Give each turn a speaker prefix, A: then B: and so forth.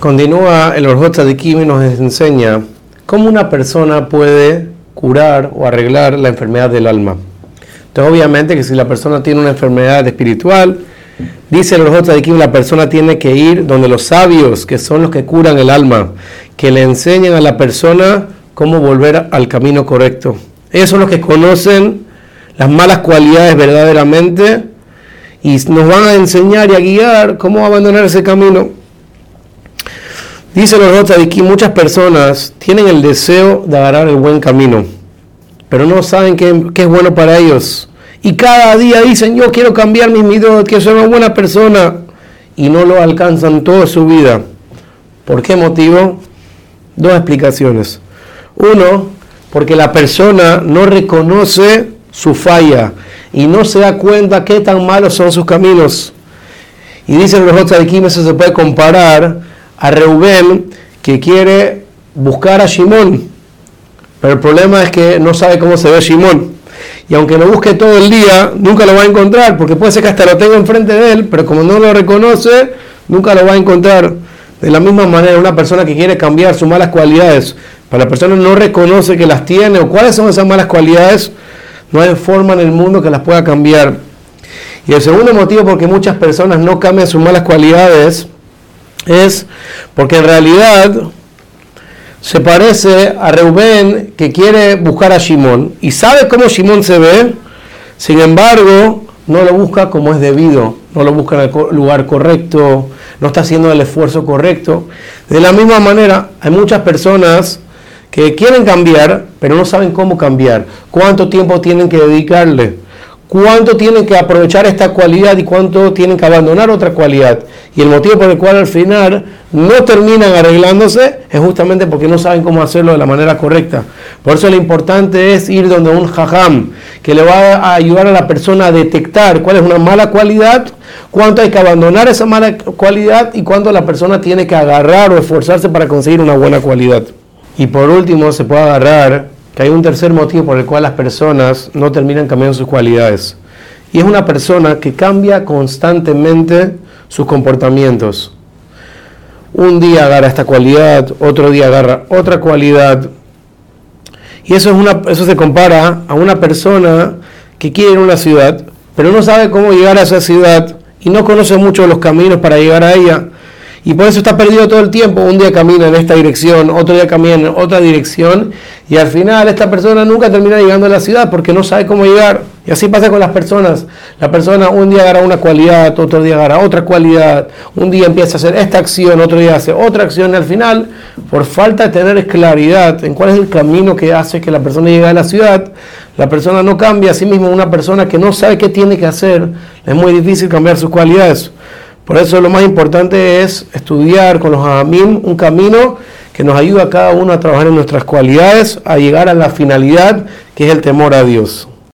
A: Continúa el Orjot Tzadikim y nos enseña cómo una persona puede curar o arreglar la enfermedad del alma. Entonces, obviamente que si la persona tiene una enfermedad espiritual, dice el Orjot Tzadikim, la persona tiene que ir donde los sabios, que son los que curan el alma, que le enseñen a la persona cómo volver al camino correcto. Ellos son los que conocen las malas cualidades verdaderamente y nos van a enseñar y a guiar cómo abandonar ese camino. Dice los de que muchas personas tienen el deseo de agarrar el buen camino, pero no saben qué, es bueno para ellos. Y cada día dicen, yo quiero cambiar mis mitos, quiero ser una buena persona, y no lo alcanzan toda su vida. ¿Por qué motivo? Dos explicaciones. Uno, porque la persona no reconoce su falla y no se da cuenta qué tan malos son sus caminos. Y dicen los otros de eso se puede comparar a Reubén que quiere buscar a Shimón, pero el problema es que no sabe cómo se ve Shimón. Y aunque lo busque todo el día, nunca lo va a encontrar, porque puede ser que hasta lo tenga enfrente de él, pero como no lo reconoce, nunca lo va a encontrar. De la misma manera, una persona que quiere cambiar sus malas cualidades, pero la persona no reconoce que las tiene o cuáles son esas malas cualidades, no hay forma en el mundo que las pueda cambiar. Y el segundo motivo por que muchas personas no cambian sus malas cualidades es porque en realidad se parece a Reubén que quiere buscar a Shimón y sabe cómo Shimón se ve, sin embargo no lo busca como es debido, no lo busca en el lugar correcto, no está haciendo el esfuerzo correcto. De la misma manera, hay muchas personas que quieren cambiar, pero no saben cómo cambiar, cuánto tiempo tienen que dedicarle cuánto tienen que aprovechar esta cualidad y cuánto tienen que abandonar otra cualidad. Y el motivo por el cual al final no terminan arreglándose es justamente porque no saben cómo hacerlo de la manera correcta. Por eso lo importante es ir donde un jajam que le va a ayudar a la persona a detectar cuál es una mala cualidad, cuánto hay que abandonar esa mala cualidad y cuánto la persona tiene que agarrar o esforzarse para conseguir una buena cualidad. Y por último se puede agarrar que hay un tercer motivo por el cual las personas no terminan cambiando sus cualidades. Y es una persona que cambia constantemente sus comportamientos. Un día agarra esta cualidad, otro día agarra otra cualidad. Y eso, es una, eso se compara a una persona que quiere ir a una ciudad, pero no sabe cómo llegar a esa ciudad y no conoce mucho los caminos para llegar a ella. Y por eso está perdido todo el tiempo. Un día camina en esta dirección, otro día camina en otra dirección. Y al final esta persona nunca termina llegando a la ciudad porque no sabe cómo llegar. Y así pasa con las personas. La persona un día agarra una cualidad, otro día agarra otra cualidad. Un día empieza a hacer esta acción, otro día hace otra acción. Y al final, por falta de tener claridad en cuál es el camino que hace que la persona llegue a la ciudad, la persona no cambia a sí misma. Una persona que no sabe qué tiene que hacer, es muy difícil cambiar sus cualidades. Por eso lo más importante es estudiar con los Amim un camino que nos ayuda a cada uno a trabajar en nuestras cualidades, a llegar a la finalidad que es el temor a Dios.